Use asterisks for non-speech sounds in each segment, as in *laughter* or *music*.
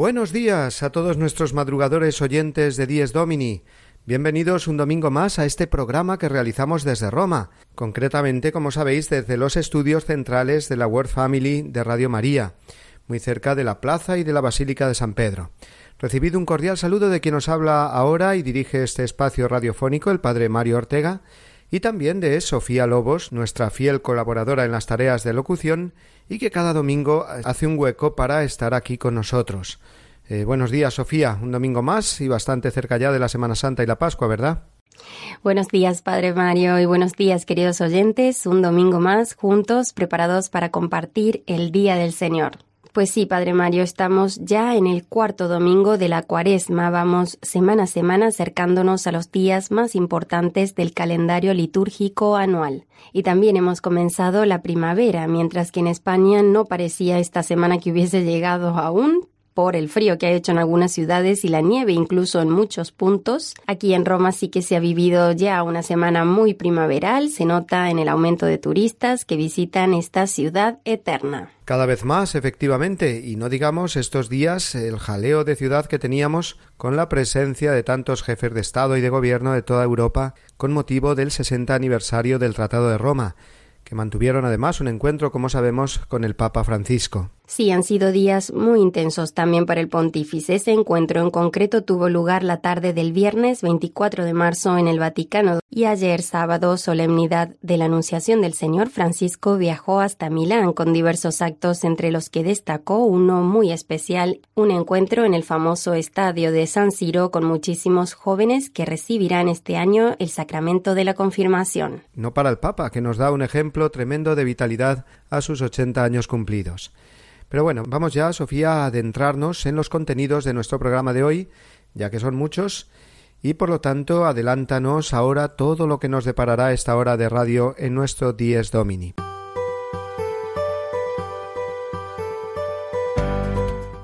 Buenos días a todos nuestros madrugadores oyentes de Dies Domini. Bienvenidos un domingo más a este programa que realizamos desde Roma, concretamente, como sabéis, desde los estudios centrales de la World Family de Radio María, muy cerca de la plaza y de la Basílica de San Pedro. Recibido un cordial saludo de quien nos habla ahora y dirige este espacio radiofónico, el padre Mario Ortega, y también de Sofía Lobos, nuestra fiel colaboradora en las tareas de locución y que cada domingo hace un hueco para estar aquí con nosotros. Eh, buenos días, Sofía. Un domingo más y bastante cerca ya de la Semana Santa y la Pascua, ¿verdad? Buenos días, Padre Mario, y buenos días, queridos oyentes. Un domingo más juntos, preparados para compartir el Día del Señor. Pues sí, Padre Mario, estamos ya en el cuarto domingo de la cuaresma. Vamos semana a semana acercándonos a los días más importantes del calendario litúrgico anual. Y también hemos comenzado la primavera, mientras que en España no parecía esta semana que hubiese llegado aún, por el frío que ha hecho en algunas ciudades y la nieve incluso en muchos puntos. Aquí en Roma sí que se ha vivido ya una semana muy primaveral, se nota en el aumento de turistas que visitan esta ciudad eterna. Cada vez más, efectivamente, y no digamos estos días el jaleo de ciudad que teníamos con la presencia de tantos jefes de Estado y de Gobierno de toda Europa con motivo del 60 aniversario del Tratado de Roma que mantuvieron además un encuentro, como sabemos, con el Papa Francisco. Sí, han sido días muy intensos también para el pontífice. Ese encuentro en concreto tuvo lugar la tarde del viernes 24 de marzo en el Vaticano y ayer sábado, solemnidad de la Anunciación del Señor, Francisco viajó hasta Milán con diversos actos entre los que destacó uno muy especial, un encuentro en el famoso estadio de San Siro con muchísimos jóvenes que recibirán este año el sacramento de la confirmación. No para el Papa, que nos da un ejemplo tremendo de vitalidad a sus 80 años cumplidos. Pero bueno, vamos ya, Sofía, a adentrarnos en los contenidos de nuestro programa de hoy, ya que son muchos, y por lo tanto adelántanos ahora todo lo que nos deparará esta hora de radio en nuestro Dies Domini.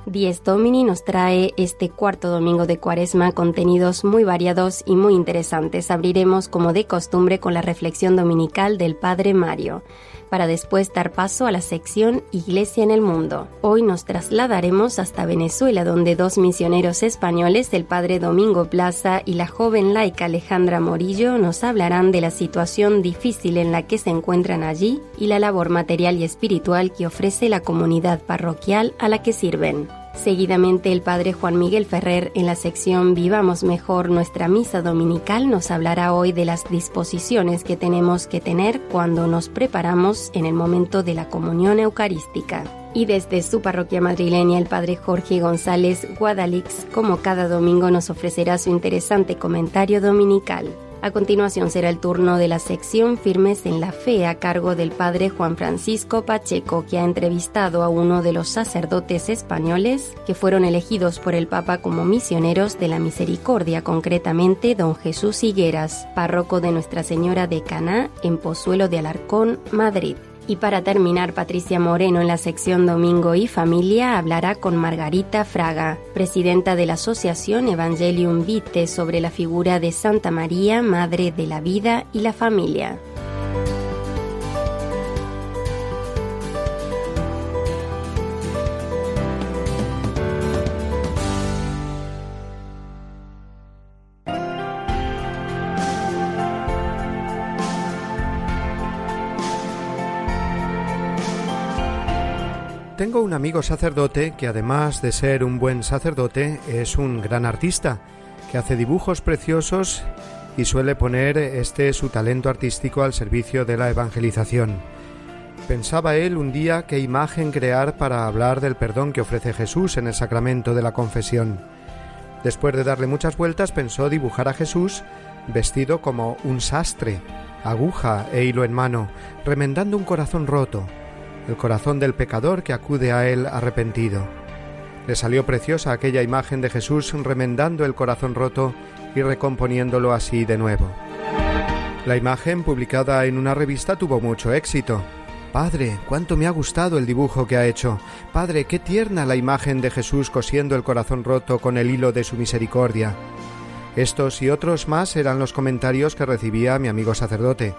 Dies Domini nos trae este cuarto domingo de Cuaresma contenidos muy variados y muy interesantes. Abriremos como de costumbre con la reflexión dominical del Padre Mario para después dar paso a la sección Iglesia en el Mundo. Hoy nos trasladaremos hasta Venezuela, donde dos misioneros españoles, el padre Domingo Plaza y la joven laica Alejandra Morillo, nos hablarán de la situación difícil en la que se encuentran allí y la labor material y espiritual que ofrece la comunidad parroquial a la que sirven. Seguidamente el padre Juan Miguel Ferrer en la sección Vivamos mejor nuestra misa dominical nos hablará hoy de las disposiciones que tenemos que tener cuando nos preparamos en el momento de la comunión eucarística. Y desde su parroquia madrileña, el padre Jorge González Guadalix, como cada domingo, nos ofrecerá su interesante comentario dominical. A continuación será el turno de la sección Firmes en la Fe a cargo del padre Juan Francisco Pacheco, que ha entrevistado a uno de los sacerdotes españoles que fueron elegidos por el Papa como misioneros de la misericordia, concretamente don Jesús Higueras, párroco de Nuestra Señora de Caná en Pozuelo de Alarcón, Madrid. Y para terminar, Patricia Moreno en la sección Domingo y Familia hablará con Margarita Fraga, presidenta de la Asociación Evangelium Vitae sobre la figura de Santa María, Madre de la Vida y la Familia. Tengo un amigo sacerdote que además de ser un buen sacerdote es un gran artista, que hace dibujos preciosos y suele poner este su talento artístico al servicio de la evangelización. Pensaba él un día qué imagen crear para hablar del perdón que ofrece Jesús en el sacramento de la confesión. Después de darle muchas vueltas pensó dibujar a Jesús vestido como un sastre, aguja e hilo en mano, remendando un corazón roto, el corazón del pecador que acude a él arrepentido. Le salió preciosa aquella imagen de Jesús remendando el corazón roto y recomponiéndolo así de nuevo. La imagen publicada en una revista tuvo mucho éxito. Padre, cuánto me ha gustado el dibujo que ha hecho. Padre, qué tierna la imagen de Jesús cosiendo el corazón roto con el hilo de su misericordia. Estos y otros más eran los comentarios que recibía mi amigo sacerdote.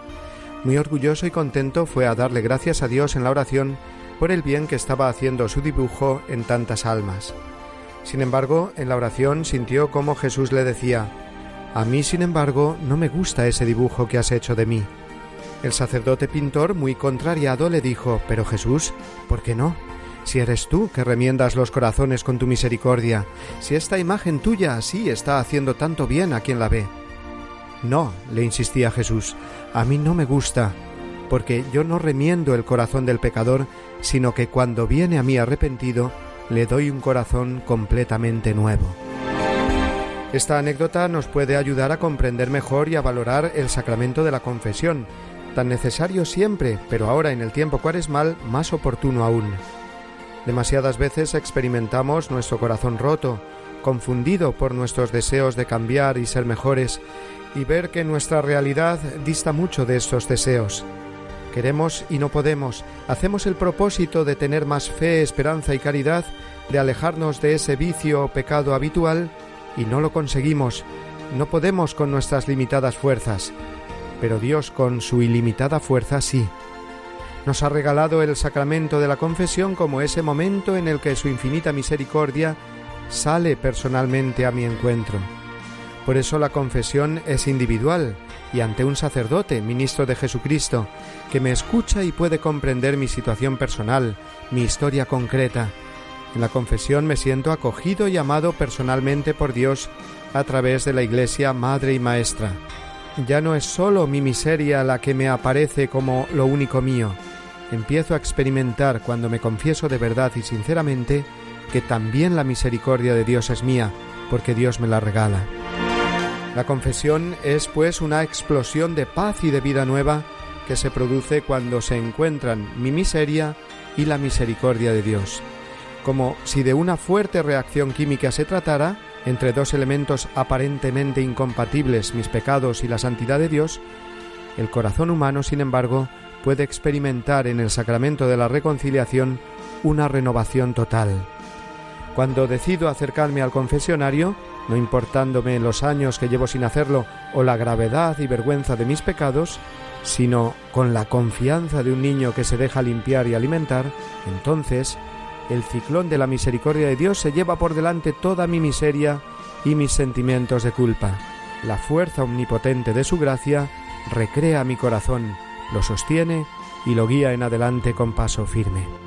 Muy orgulloso y contento fue a darle gracias a Dios en la oración por el bien que estaba haciendo su dibujo en tantas almas. Sin embargo, en la oración sintió como Jesús le decía, A mí, sin embargo, no me gusta ese dibujo que has hecho de mí. El sacerdote pintor, muy contrariado, le dijo, Pero Jesús, ¿por qué no? Si eres tú que remiendas los corazones con tu misericordia, si esta imagen tuya así está haciendo tanto bien a quien la ve. No, le insistía Jesús, a mí no me gusta, porque yo no remiendo el corazón del pecador, sino que cuando viene a mí arrepentido, le doy un corazón completamente nuevo. Esta anécdota nos puede ayudar a comprender mejor y a valorar el sacramento de la confesión, tan necesario siempre, pero ahora en el tiempo cuaresmal más oportuno aún. Demasiadas veces experimentamos nuestro corazón roto, confundido por nuestros deseos de cambiar y ser mejores, y ver que nuestra realidad dista mucho de estos deseos. Queremos y no podemos, hacemos el propósito de tener más fe, esperanza y caridad, de alejarnos de ese vicio o pecado habitual, y no lo conseguimos, no podemos con nuestras limitadas fuerzas pero Dios con su ilimitada fuerza sí. Nos ha regalado el sacramento de la confesión como ese momento en el que su infinita misericordia sale personalmente a mi encuentro. Por eso la confesión es individual y ante un sacerdote, ministro de Jesucristo, que me escucha y puede comprender mi situación personal, mi historia concreta. En la confesión me siento acogido y amado personalmente por Dios a través de la Iglesia Madre y Maestra ya no es sólo mi miseria la que me aparece como lo único mío. Empiezo a experimentar cuando me confieso de verdad y sinceramente que también la misericordia de Dios es mía, porque Dios me la regala. La confesión es pues una explosión de paz y de vida nueva que se produce cuando se encuentran mi miseria y la misericordia de Dios. Como si de una fuerte reacción química se tratara, entre dos elementos aparentemente incompatibles, mis pecados y la santidad de Dios, el corazón humano, sin embargo, puede experimentar en el sacramento de la reconciliación una renovación total. Cuando decido acercarme al confesionario, no importándome los años que llevo sin hacerlo o la gravedad y vergüenza de mis pecados, sino con la confianza de un niño que se deja limpiar y alimentar, entonces el ciclón de la misericordia de Dios se lleva por delante toda mi miseria y mis sentimientos de culpa. La fuerza omnipotente de su gracia recrea mi corazón, lo sostiene y lo guía en adelante con paso firme.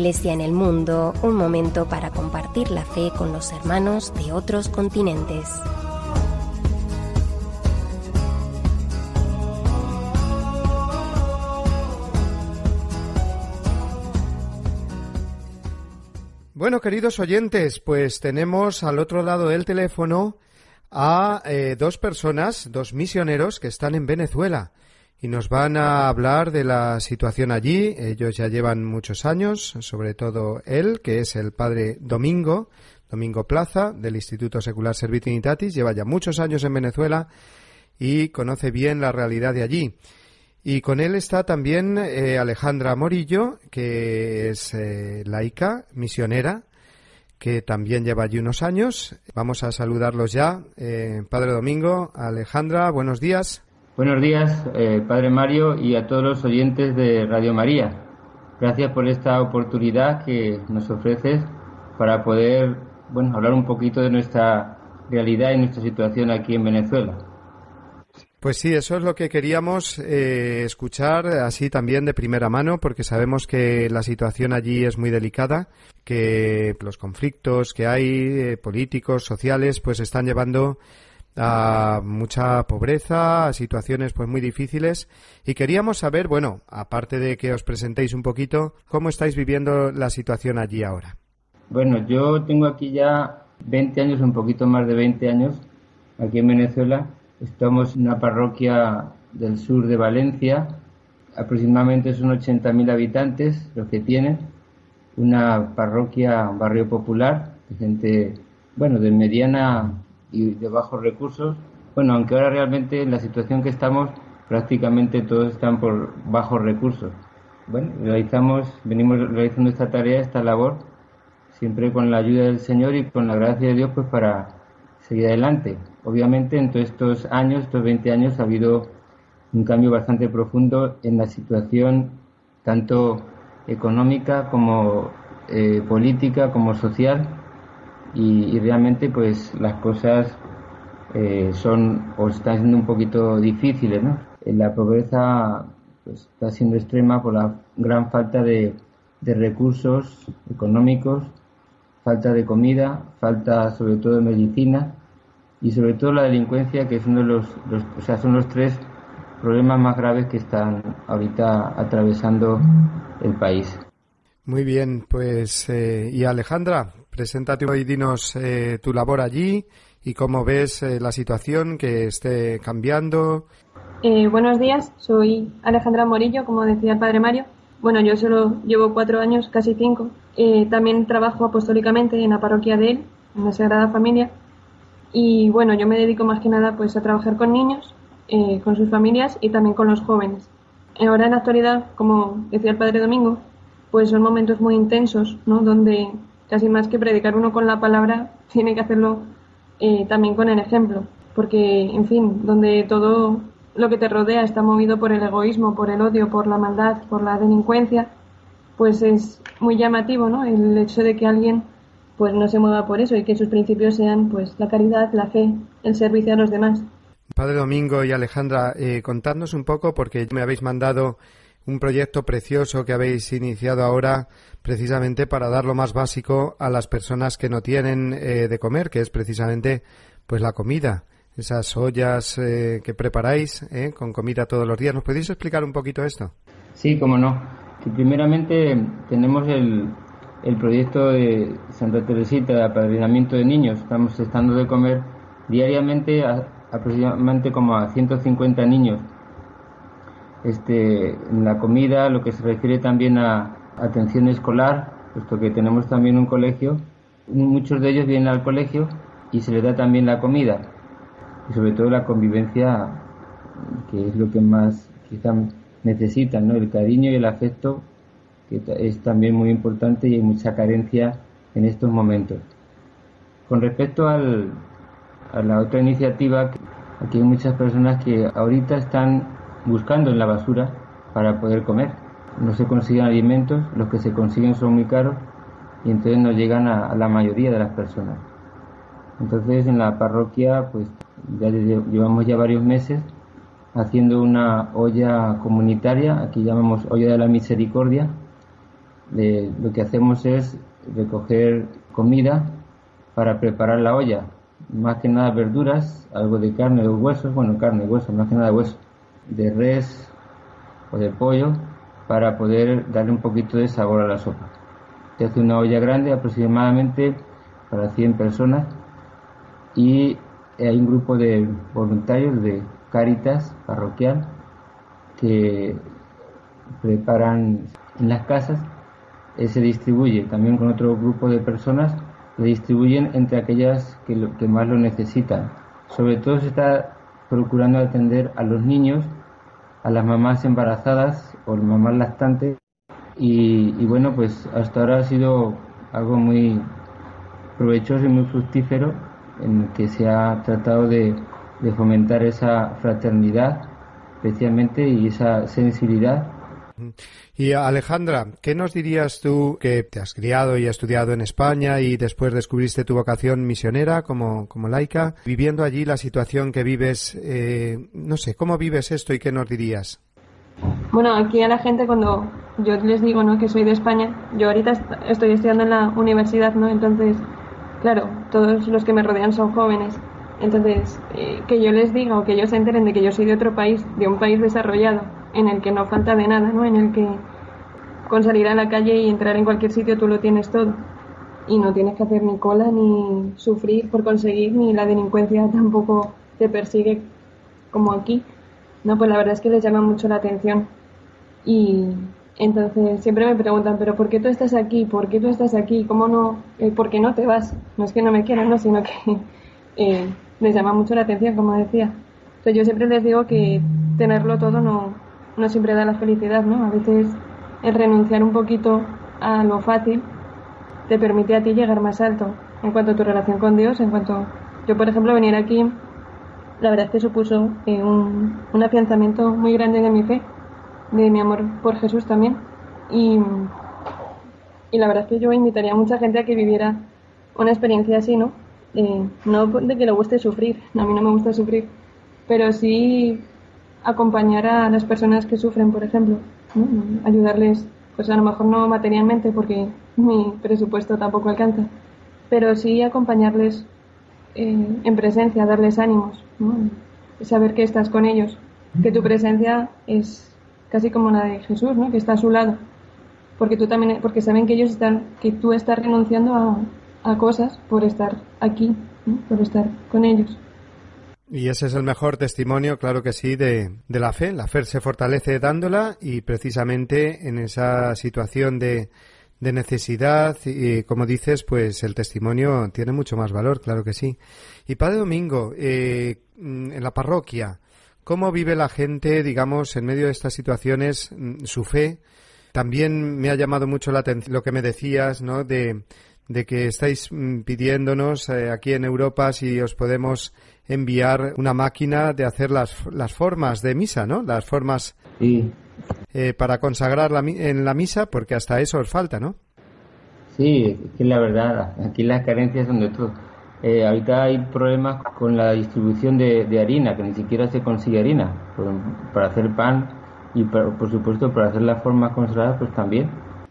Iglesia en el Mundo, un momento para compartir la fe con los hermanos de otros continentes. Bueno, queridos oyentes, pues tenemos al otro lado del teléfono a eh, dos personas, dos misioneros que están en Venezuela y nos van a hablar de la situación allí. Ellos ya llevan muchos años, sobre todo él, que es el padre Domingo, Domingo Plaza, del Instituto Secular Servitinitatis, lleva ya muchos años en Venezuela y conoce bien la realidad de allí. Y con él está también eh, Alejandra Morillo, que es eh, laica, misionera, que también lleva allí unos años. Vamos a saludarlos ya. Eh, padre Domingo, Alejandra, buenos días. Buenos días, eh, Padre Mario, y a todos los oyentes de Radio María. Gracias por esta oportunidad que nos ofreces para poder bueno, hablar un poquito de nuestra realidad y nuestra situación aquí en Venezuela. Pues sí, eso es lo que queríamos eh, escuchar así también de primera mano, porque sabemos que la situación allí es muy delicada, que los conflictos que hay eh, políticos, sociales, pues están llevando a mucha pobreza, a situaciones pues muy difíciles. Y queríamos saber, bueno, aparte de que os presentéis un poquito, cómo estáis viviendo la situación allí ahora. Bueno, yo tengo aquí ya 20 años, un poquito más de 20 años, aquí en Venezuela. Estamos en una parroquia del sur de Valencia, aproximadamente son 80.000 habitantes los que tiene, una parroquia, un barrio popular, de gente, bueno, de mediana y de bajos recursos. Bueno, aunque ahora realmente en la situación que estamos, prácticamente todos están por bajos recursos. Bueno, realizamos, venimos realizando esta tarea, esta labor, siempre con la ayuda del Señor y con la gracia de Dios, pues para seguir adelante. Obviamente en todos estos años, estos 20 años, ha habido un cambio bastante profundo en la situación tanto económica como eh, política como social y, realmente pues las cosas eh, son o están siendo un poquito difíciles ¿no? la pobreza pues, está siendo extrema por la gran falta de, de recursos económicos falta de comida falta sobre todo de medicina y sobre todo la delincuencia, que es uno de los, o sea, son los tres problemas más graves que están ahorita atravesando el país. Muy bien, pues eh, y Alejandra, preséntate y dinos eh, tu labor allí y cómo ves eh, la situación que esté cambiando. buenos días, soy Alejandra Morillo, como decía el padre Mario. Bueno, yo solo llevo cuatro años, casi cinco. también trabajo apostólicamente en la parroquia de él, en la Sagrada Familia, y bueno, yo me dedico más que nada pues a trabajar con niños, eh, con sus familias y también con los jóvenes. Ahora en la actualidad, como decía el Padre Domingo, pues son momentos muy intensos, ¿no? Donde casi más que predicar uno con la palabra, tiene que hacerlo eh, también con el ejemplo. Porque, en fin, donde todo lo que te rodea está movido por el egoísmo, por el odio, por la maldad, por la delincuencia, pues es muy llamativo, ¿no? El hecho de que alguien pues no se mueva por eso y que sus principios sean pues la caridad, la fe, el servicio a los demás. Padre Domingo y Alejandra, eh, contadnos un poco porque me habéis mandado un proyecto precioso que habéis iniciado ahora precisamente para dar lo más básico a las personas que no tienen eh, de comer, que es precisamente pues la comida, esas ollas eh, que preparáis eh, con comida todos los días. ¿Nos podéis explicar un poquito esto? Sí, cómo no. primeramente tenemos el, el proyecto de Santa Teresita de apadrinamiento de niños. Estamos estando de comer diariamente aproximadamente como a 150 niños. Este, en la comida, lo que se refiere también a atención escolar, puesto que tenemos también un colegio, muchos de ellos vienen al colegio y se les da también la comida y sobre todo la convivencia, que es lo que más quizá necesitan, ¿no? el cariño y el afecto que es también muy importante y hay mucha carencia en estos momentos. Con respecto al, a la otra iniciativa, aquí hay muchas personas que ahorita están buscando en la basura para poder comer. No se consiguen alimentos, los que se consiguen son muy caros y entonces no llegan a, la mayoría de las personas. Entonces en la parroquia pues ya llevamos ya varios meses haciendo una olla comunitaria, aquí llamamos olla de la misericordia, lo que hacemos es recoger comida para preparar la olla. Más que nada verduras, algo de carne o huesos, bueno, carne, huesos, más que nada huesos, de res o de pollo, para poder darle un poquito de sabor a la sopa. Se hace una olla grande aproximadamente para 100 personas y hay un grupo de voluntarios de Cáritas parroquial que preparan en las casas eh, se distribuye también con otro grupo de personas, se distribuyen entre aquellas que, que más lo necesitan. Sobre todo se está procurando atender a los niños, a las mamás embarazadas o mamás lactantes y, bueno, pues hasta ahora ha sido algo muy provechoso y muy fructífero en que se ha tratado de, de fomentar esa fraternidad especialmente y esa sensibilidad. Y Alejandra, ¿qué nos dirías tú que te has criado y has estudiado en España y después descubriste tu vocación misionera como, como laica, viviendo allí la situación que vives, eh, no sé, ¿cómo vives esto y qué nos dirías? Bueno, aquí a la gente cuando yo les digo ¿no? que soy de España, yo ahorita estoy estudiando en la universidad, ¿no? Entonces, claro, todos los que me rodean son jóvenes. Entonces, eh, que yo les diga o que ellos se enteren de que yo soy de otro país, de un país desarrollado, en el que no falta de nada, ¿no? En el que con salir a la calle y entrar en cualquier sitio tú lo tienes todo. Y no tienes que hacer ni cola, ni sufrir por conseguir, ni la delincuencia tampoco te persigue como aquí. No, pues la verdad es que les llama mucho la atención. Y entonces siempre me preguntan, pero ¿por qué tú estás aquí? ¿Por qué tú estás aquí? ¿Cómo no? Eh, ¿Por qué no te vas? No es que no me quieran, no, sino que *laughs* eh, les llama mucho la atención, como decía. Entonces yo siempre les digo que tenerlo todo no, no siempre da la felicidad, ¿no? A veces el renunciar un poquito a lo fácil te permite a ti llegar más alto en cuanto a tu relación con Dios, en cuanto yo, por ejemplo, venir aquí la verdad es que supuso eh, un, un, afianzamiento muy grande de mi fe, de mi amor por Jesús también. Y, y, la verdad es que yo invitaría a mucha gente a que viviera una experiencia así, ¿no? Eh, no de que le guste sufrir, a mí no me gusta sufrir, pero sí acompañar a las personas que sufren, por ejemplo, ayudarles, pues a lo mejor no materialmente porque *laughs* mi presupuesto tampoco alcanza, pero sí acompañarles eh, en presencia, darles ánimos, saber que estás con ellos, que tu presencia es casi como la de Jesús, ¿no? que está a su lado, porque tú también, porque saben que ellos están, que tú estás renunciando a cosas por estar aquí, por estar con ellos. Y ese es el mejor testimonio, claro que sí, de, de, la fe. La fe se fortalece dándola y precisamente en esa situación de, de necesidad y como dices, pues el testimonio tiene mucho más valor, claro que sí. Y Padre Domingo, eh, mm, en la parroquia, ¿cómo vive la gente, digamos, en medio de estas situaciones, mm, su fe? También me ha llamado mucho la atención lo que me decías, ¿no? De, de que estáis mm, pidiéndonos eh, aquí en Europa si os podemos enviar una máquina de hacer las, las formas de misa, ¿no? Las formas. Sí. Eh, para consagrar la, en la misa, porque hasta eso os falta, ¿no? Sí, es que la verdad, aquí las carencias son de todo. Eh, ahorita hay problemas con la distribución de, harina, que ni siquiera se consigue harina para hacer pan y por supuesto para hacer las formas consagradas pues también.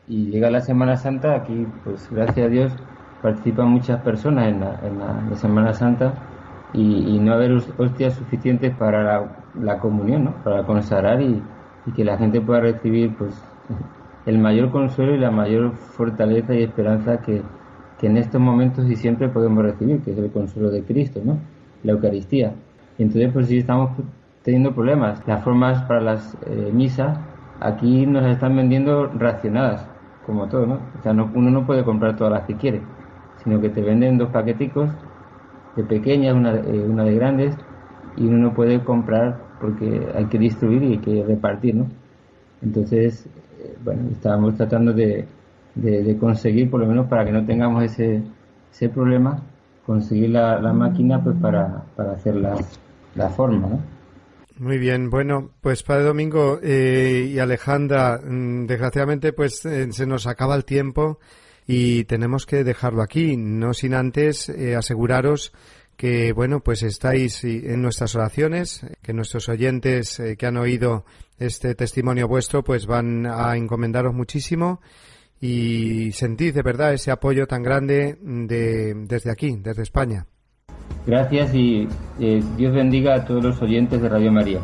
Y llega la Semana Santa, aquí pues gracias a Dios participan muchas personas en la, en la, Semana Santa y, no haber hostias suficientes para la, comunión, ¿no? para consagrar y, que la gente pueda recibir pues el mayor consuelo y la mayor fortaleza y esperanza que, en estos momentos y siempre podemos recibir, que es el consuelo de Cristo, ¿no? La Eucaristía. Y entonces pues sí estamos teniendo problemas. Las formas para las eh, misas aquí nos están vendiendo racionadas, como todo, ¿no? O sea, uno no puede comprar todas las que quiere, sino que te venden dos paqueticos de pequeñas, una, eh, una de grandes, y uno no puede comprar porque hay que distribuir y hay que repartir, ¿no? Entonces, eh, bueno, estábamos tratando de, de, conseguir, por lo menos para que no tengamos ese, ese problema, conseguir la, la máquina pues para, para hacer la, la forma, ¿no? Muy bien, bueno, pues Padre Domingo eh, y Alejandra, mm, desgraciadamente pues eh, se nos acaba el tiempo y tenemos que dejarlo aquí, no sin antes aseguraros que bueno pues estáis en nuestras oraciones, que nuestros oyentes eh, que han oído este testimonio vuestro pues van a encomendaros muchísimo y sentid de verdad ese apoyo tan grande de, desde aquí, desde España. Gracias y eh, Dios bendiga a todos los oyentes de Radio María.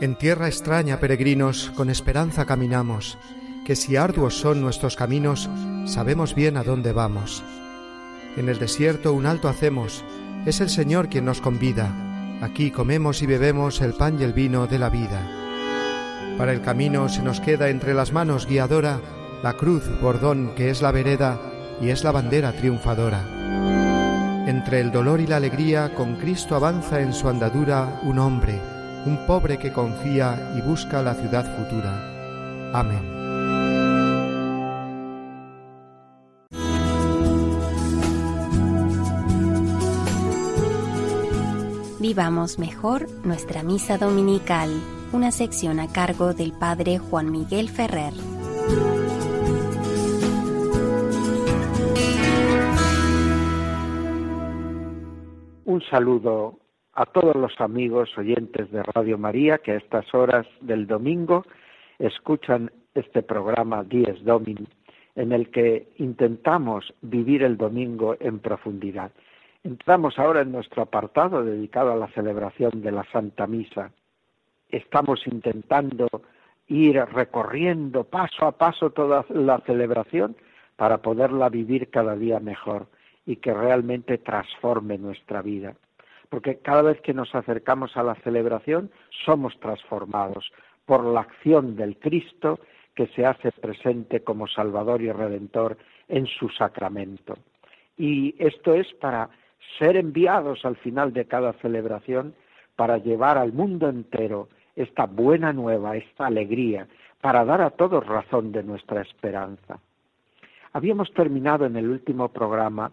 En tierra extraña, peregrinos, con esperanza caminamos, que si arduos son nuestros caminos, sabemos bien a dónde vamos. En el desierto un alto hacemos, es el Señor quien nos convida, aquí comemos y bebemos el pan y el vino de la vida. Para el camino se nos queda entre las manos guiadora la cruz, bordón, que es la vereda y es la bandera triunfadora. Entre el dolor y la alegría, con Cristo avanza en su andadura un hombre, un pobre que confía y busca la ciudad futura. Amén. Vivamos mejor nuestra misa dominical, una sección a cargo del Padre Juan Miguel Ferrer. Un saludo a todos los amigos oyentes de Radio María que a estas horas del domingo escuchan este programa Dies Domini, en el que intentamos vivir el domingo en profundidad. Entramos ahora en nuestro apartado dedicado a la celebración de la Santa Misa. Estamos intentando ir recorriendo paso a paso toda la celebración para poderla vivir cada día mejor y que realmente transforme nuestra vida porque cada vez que nos acercamos a la celebración somos transformados por la acción del Cristo que se hace presente como Salvador y Redentor en su sacramento. Y esto es para ser enviados al final de cada celebración para llevar al mundo entero esta buena nueva, esta alegría, para dar a todos razón de nuestra esperanza. Habíamos terminado en el último programa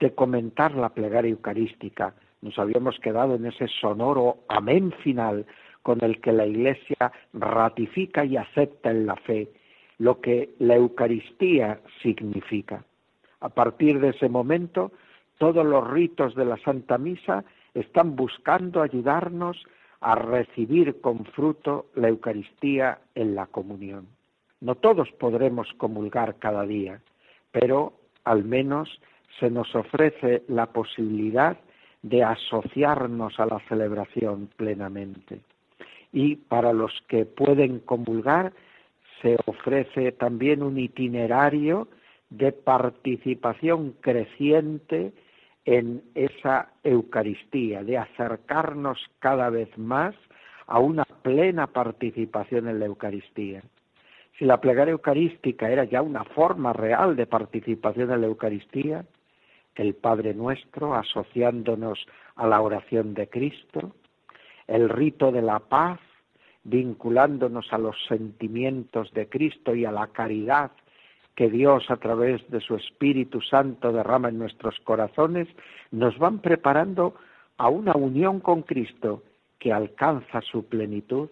de comentar la plegaria eucarística, nos habíamos quedado en ese sonoro amén final con el que la Iglesia ratifica y acepta en la fe lo que la Eucaristía significa. A partir de ese momento, todos los ritos de la Santa Misa están buscando ayudarnos a recibir con fruto la Eucaristía en la comunión. No todos podremos comulgar cada día, pero al menos se nos ofrece la posibilidad de asociarnos a la celebración plenamente. Y para los que pueden comulgar, se ofrece también un itinerario de participación creciente en esa Eucaristía, de acercarnos cada vez más a una plena participación en la Eucaristía. Si la plegaria eucarística era ya una forma real de participación en la Eucaristía, el Padre Nuestro, asociándonos a la oración de Cristo, el rito de la paz, vinculándonos a los sentimientos de Cristo y a la caridad que Dios a través de su Espíritu Santo derrama en nuestros corazones, nos van preparando a una unión con Cristo que alcanza su plenitud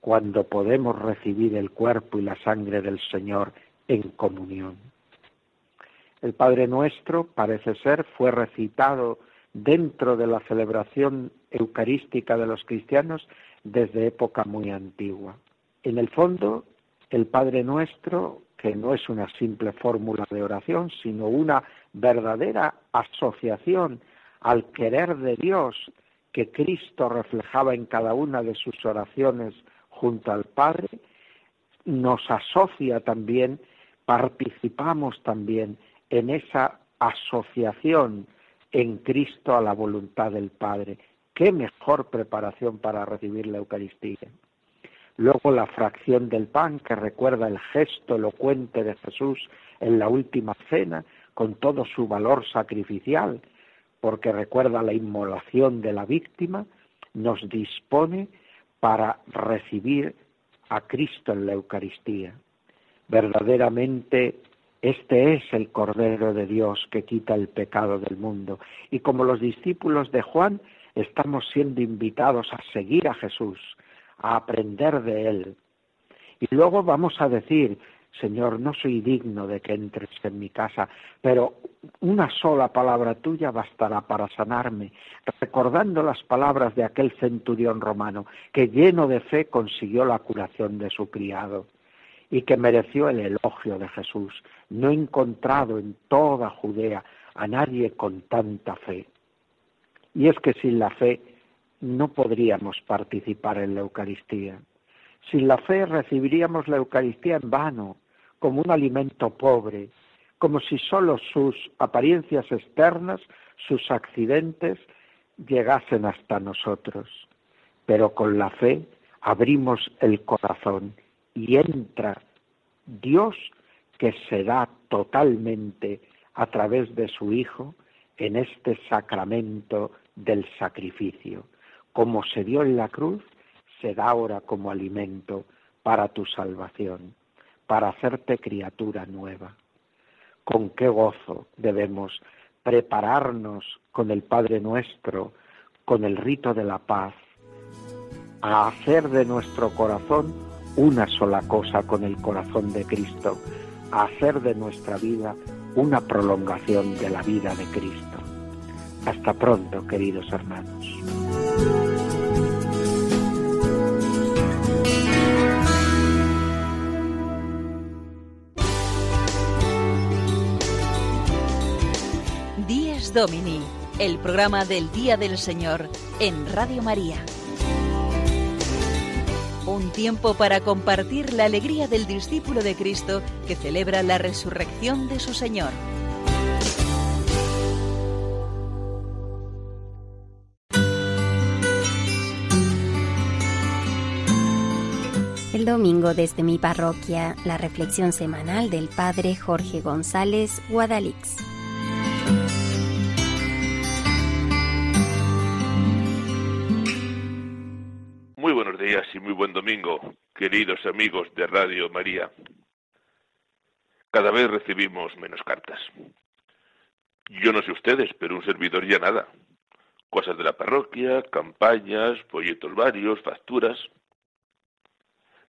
cuando podemos recibir el cuerpo y la sangre del Señor en comunión. El Padre Nuestro, parece ser, fue recitado dentro de la celebración eucarística de los cristianos desde época muy antigua. En el fondo, el Padre Nuestro, que no es una simple fórmula de oración, sino una verdadera asociación al querer de Dios que Cristo reflejaba en cada una de sus oraciones junto al Padre, nos asocia también, participamos también en esa asociación en Cristo a la voluntad del Padre. ¿Qué mejor preparación para recibir la Eucaristía? Luego la fracción del pan que recuerda el gesto elocuente de Jesús en la última cena con todo su valor sacrificial, porque recuerda la inmolación de la víctima, nos dispone para recibir a Cristo en la Eucaristía. Verdaderamente este es el Cordero de Dios que quita el pecado del mundo. Y como los discípulos de Juan, estamos siendo invitados a seguir a Jesús, a aprender de Él. Y luego vamos a decir, Señor, no soy digno de que entres en mi casa, pero una sola palabra tuya bastará para sanarme, recordando las palabras de aquel centurión romano, que lleno de fe consiguió la curación de su criado y que mereció el elogio de Jesús. No he encontrado en toda Judea a nadie con tanta fe. Y es que sin la fe no podríamos participar en la Eucaristía. Sin la fe recibiríamos la Eucaristía en vano, como un alimento pobre, como si sólo sus apariencias externas, sus accidentes, llegasen hasta nosotros. Pero con la fe abrimos el corazón y entra Dios que se da totalmente a través de su Hijo en este sacramento del sacrificio. Como se dio en la cruz, se da ahora como alimento para tu salvación, para hacerte criatura nueva. Con qué gozo debemos prepararnos con el Padre nuestro, con el rito de la paz, a hacer de nuestro corazón una sola cosa con el corazón de Cristo, a hacer de nuestra vida una prolongación de la vida de Cristo. Hasta pronto, queridos hermanos. Días Domini, el programa del Día del Señor en Radio María. Un tiempo para compartir la alegría del discípulo de Cristo que celebra la resurrección de su Señor. Domingo desde mi parroquia, la reflexión semanal del Padre Jorge González Guadalix. Muy buenos días y muy buen domingo, queridos amigos de Radio María. Cada vez recibimos menos cartas. Yo no sé ustedes, pero un servidor ya nada. Cosas de la parroquia, campañas, folletos varios, facturas.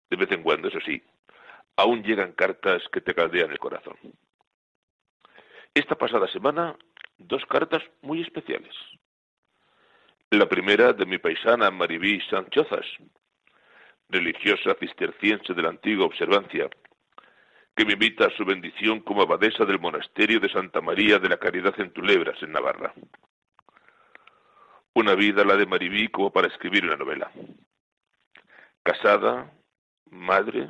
De vez en cuando, eso sí, aún llegan cartas que te caldean el corazón. Esta pasada semana, dos cartas muy especiales. La primera de mi paisana Maribí Sanchozas, religiosa cisterciense de la antigua observancia, que me invita a su bendición como abadesa del monasterio de Santa María de la Caridad en Tulebras, en Navarra. Una vida la de Maribí como para escribir una novela. Casada, madre,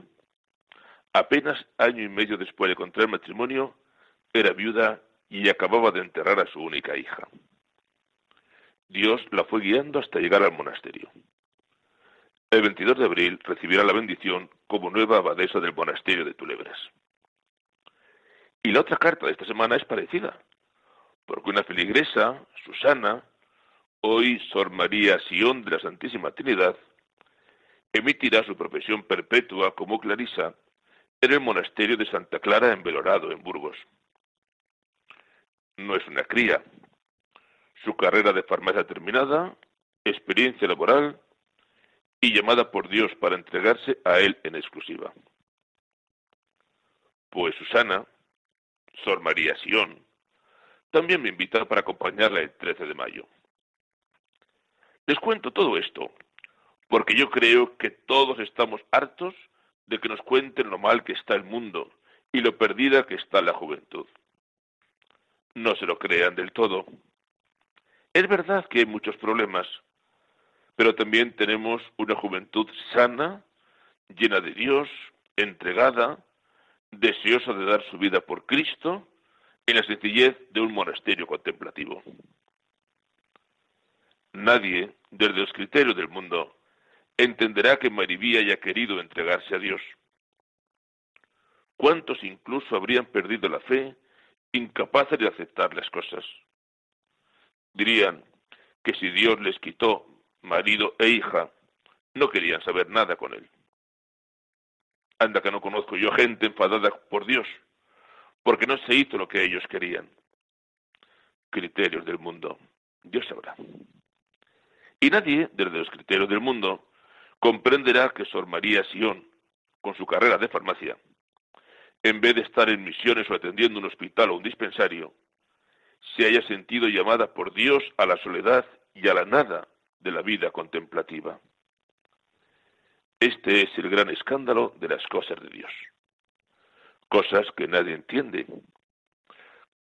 apenas año y medio después de contraer matrimonio, era viuda y acababa de enterrar a su única hija. Dios la fue guiando hasta llegar al monasterio. El 22 de abril recibirá la bendición como nueva abadesa del monasterio de Tulebras. Y la otra carta de esta semana es parecida, porque una feligresa, Susana, hoy Sor María Sion de la Santísima Trinidad, emitirá su profesión perpetua como clarisa en el monasterio de Santa Clara en Belorado, en Burgos. No es una cría, su carrera de farmacia terminada, experiencia laboral y llamada por Dios para entregarse a Él en exclusiva. Pues Susana, Sor María Sion, también me invita para acompañarla el 13 de mayo. Les cuento todo esto porque yo creo que todos estamos hartos de que nos cuenten lo mal que está el mundo y lo perdida que está la juventud. No se lo crean del todo. Es verdad que hay muchos problemas, pero también tenemos una juventud sana, llena de Dios, entregada, deseosa de dar su vida por Cristo, en la sencillez de un monasterio contemplativo. Nadie, desde los criterios del mundo, entenderá que Maribí haya querido entregarse a Dios. ¿Cuántos incluso habrían perdido la fe, incapaces de aceptar las cosas? Dirían que si Dios les quitó marido e hija, no querían saber nada con él. Anda que no conozco yo gente enfadada por Dios, porque no se hizo lo que ellos querían. Criterios del mundo, Dios sabrá. Y nadie, desde los criterios del mundo, comprenderá que Sor María Sion, con su carrera de farmacia, en vez de estar en misiones o atendiendo un hospital o un dispensario, se haya sentido llamada por Dios a la soledad y a la nada de la vida contemplativa. Este es el gran escándalo de las cosas de Dios. Cosas que nadie entiende,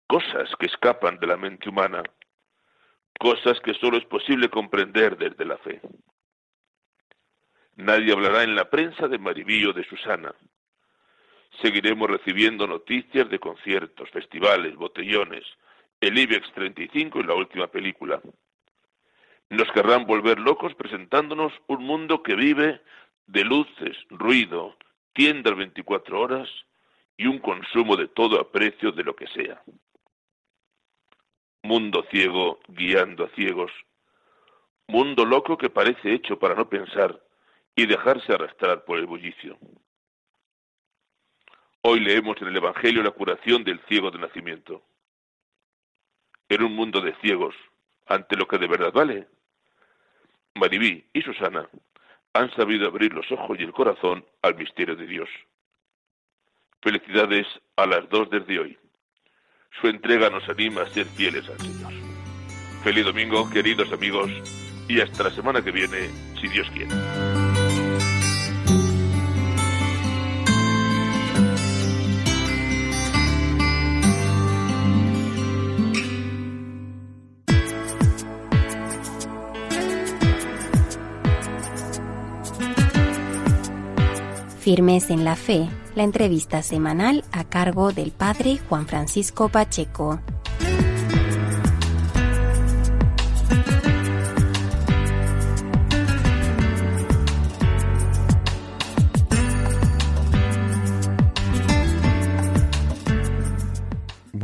cosas que escapan de la mente humana, cosas que solo es posible comprender desde la fe. Nadie hablará en la prensa de Maribí o de Susana. Seguiremos recibiendo noticias de conciertos, festivales, botellones, el IBEX 35 y la última película. Nos querrán volver locos presentándonos un mundo que vive de luces, ruido, tiendas 24 horas y un consumo de todo a precio de lo que sea. Mundo ciego guiando a ciegos. Mundo loco que parece hecho para no pensar y dejarse arrastrar por el bullicio. Hoy leemos en el Evangelio la curación del ciego de nacimiento. En un mundo de ciegos, ante lo que de verdad vale, Maribí y Susana han sabido abrir los ojos y el corazón al misterio de Dios. Felicidades a las dos desde hoy. Su entrega nos anima a ser fieles al Señor. Feliz domingo, queridos amigos, y hasta la semana que viene, si Dios quiere. Firmes en la Fe, la entrevista semanal a cargo del Padre Juan Francisco Pacheco.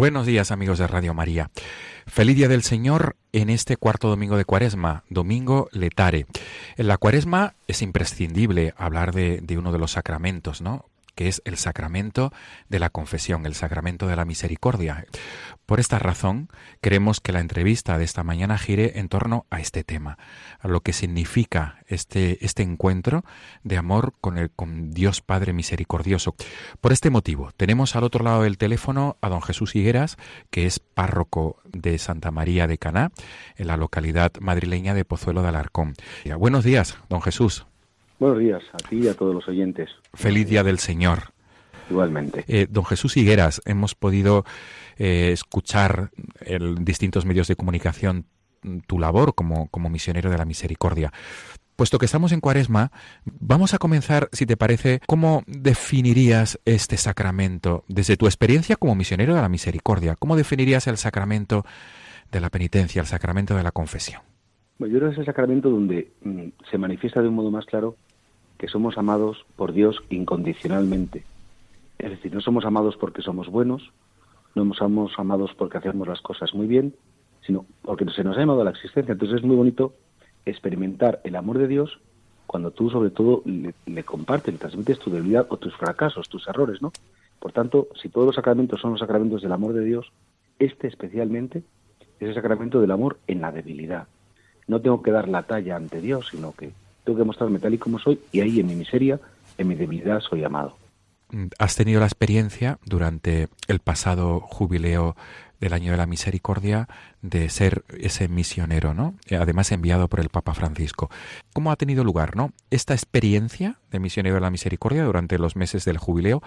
Buenos días amigos de Radio María. Feliz Día del Señor en este cuarto domingo de Cuaresma, domingo letare. En la Cuaresma es imprescindible hablar de, de uno de los sacramentos, ¿no? Que es el sacramento de la confesión, el sacramento de la misericordia. Por esta razón, queremos que la entrevista de esta mañana gire en torno a este tema, a lo que significa este, este encuentro de amor con, el, con Dios Padre misericordioso. Por este motivo, tenemos al otro lado del teléfono a don Jesús Higueras, que es párroco de Santa María de Caná, en la localidad madrileña de Pozuelo de Alarcón. Buenos días, don Jesús. Buenos días a ti y a todos los oyentes. Feliz Día del Señor. Igualmente. Eh, don Jesús Higueras, hemos podido eh, escuchar en distintos medios de comunicación tu labor como, como misionero de la misericordia. Puesto que estamos en Cuaresma, vamos a comenzar, si te parece, ¿cómo definirías este sacramento desde tu experiencia como misionero de la misericordia? ¿Cómo definirías el sacramento de la penitencia, el sacramento de la confesión? Bueno, yo creo que es el sacramento donde mm, se manifiesta de un modo más claro que somos amados por Dios incondicionalmente. Es decir, no somos amados porque somos buenos, no somos amados porque hacemos las cosas muy bien, sino porque se nos ha llamado a la existencia. Entonces es muy bonito experimentar el amor de Dios cuando tú sobre todo le, compartes, le transmites tu debilidad o tus fracasos, tus errores, ¿no? Por tanto, si todos los sacramentos son los sacramentos del amor de Dios, este especialmente es el sacramento del amor en la debilidad. No tengo que dar la talla ante Dios, sino que tengo que mostrarme tal y como soy y ahí en mi miseria, en mi debilidad soy amado. Has tenido la experiencia durante el pasado jubileo del año de la misericordia de ser ese misionero, ¿no? Eh, además enviado por el Papa Francisco. ¿Cómo ha tenido lugar, no? Esta experiencia de misionero de la misericordia durante los meses del jubileo.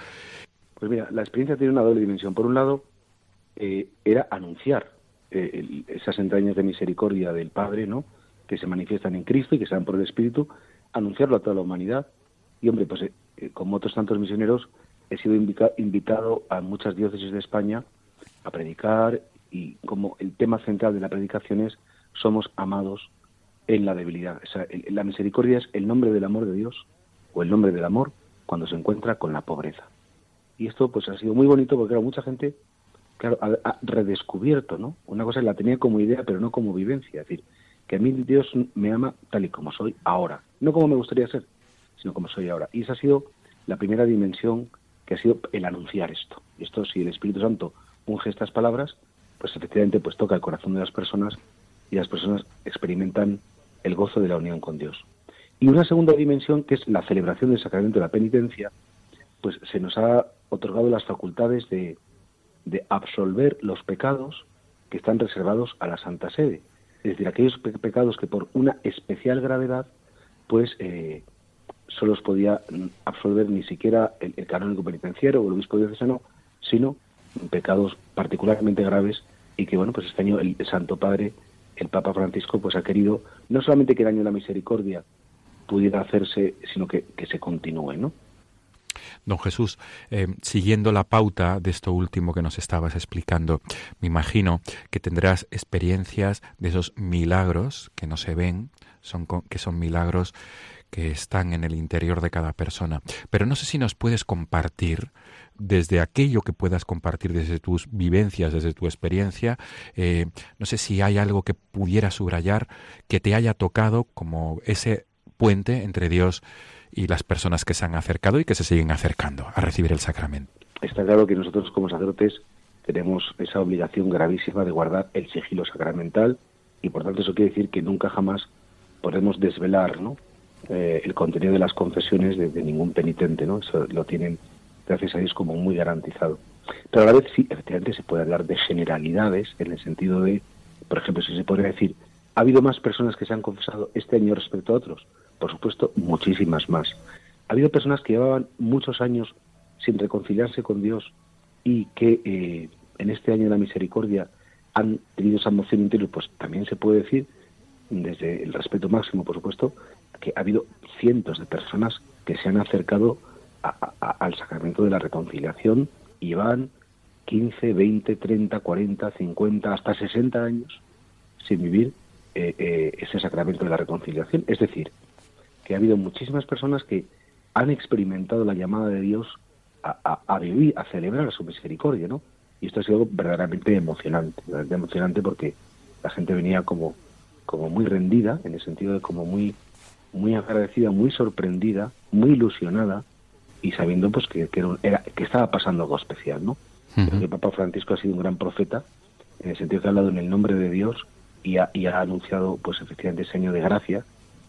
Pues mira, la experiencia tiene una doble dimensión. Por un lado, eh, era anunciar eh, esas entrañas de misericordia del Padre, ¿no? Que se manifiestan en Cristo y que se dan por el Espíritu, anunciarlo a toda la humanidad. Y hombre, pues eh, eh, como otros tantos misioneros, he sido invitado a muchas diócesis de España a predicar y como el tema central de la predicación es somos amados en la debilidad. La misericordia es el nombre del amor de Dios o el nombre del amor cuando se encuentra con la pobreza. Y esto pues ha sido muy bonito porque mucha gente claro, ha, redescubierto, ¿no? Una cosa la tenía como idea pero no como vivencia. Es decir, que a mí Dios me ama tal y como soy ahora, no como me gustaría ser, sino como soy ahora. Y esa ha sido la primera dimensión que ha sido el anunciar esto. Y esto, si el Espíritu Santo unge estas palabras, pues efectivamente pues toca el corazón de las personas y las personas experimentan el gozo de la unión con Dios. Y una segunda dimensión, que es la celebración del sacramento de la penitencia, pues se nos ha otorgado las facultades de, de absolver los pecados que están reservados a la Santa Sede. Es decir, aquellos pecados que por una especial gravedad, pues eh, solo los podía absolver ni siquiera el, canónico penitenciario o el obispo diocesano, sino pecados particularmente graves y que, bueno, pues este año el Santo Padre, el Papa Francisco, pues ha querido no solamente que el año de la misericordia pudiera hacerse, sino que, que se continúe, ¿no? Don Jesús, eh, siguiendo la pauta de esto último que nos estabas explicando, me imagino que tendrás experiencias de esos milagros que no se ven, son, que son milagros que están en el interior de cada persona. Pero no sé si nos puedes compartir desde aquello que puedas compartir desde tus vivencias, desde tu experiencia, eh, no sé si hay algo que pudiera subrayar que te haya tocado como ese puente entre Dios y las personas que se han acercado y que se siguen acercando a recibir el sacramento. Está claro que nosotros como sacerdotes tenemos esa obligación gravísima de guardar el sigilo sacramental y por tanto eso quiere decir que nunca jamás podemos desvelar ¿no? Eh, el contenido de las confesiones de, ningún penitente, ¿no? Eso lo tienen, gracias a Dios, como muy garantizado. Pero a la vez sí, efectivamente se puede hablar de generalidades en el sentido de, por ejemplo, si se podría decir, ¿ha habido más personas que se han confesado este año respecto a otros? Por supuesto, muchísimas más. Ha habido personas que llevaban muchos años sin reconciliarse con Dios y que eh, en este año de la misericordia han tenido esa emoción interior, pues también se puede decir, desde el respeto máximo, por supuesto, que ha habido cientos de personas que se han acercado al sacramento de la reconciliación y van 15, 20, 30, 40, 50, hasta 60 años sin vivir eh, eh, ese sacramento de la reconciliación. Es decir, que ha habido muchísimas personas que han experimentado la llamada de Dios a, vivir, a celebrar su misericordia, ¿no? Y esto ha sido verdaderamente emocionante, verdaderamente emocionante porque la gente venía como, como muy rendida, en el sentido de como muy muy agradecida, muy sorprendida, muy ilusionada y sabiendo pues que, que, era, que estaba pasando algo especial, ¿no? El Papa Francisco ha sido un gran profeta en el sentido que ha hablado en el nombre de Dios y ha, y ha anunciado pues efectivamente el seño de gracia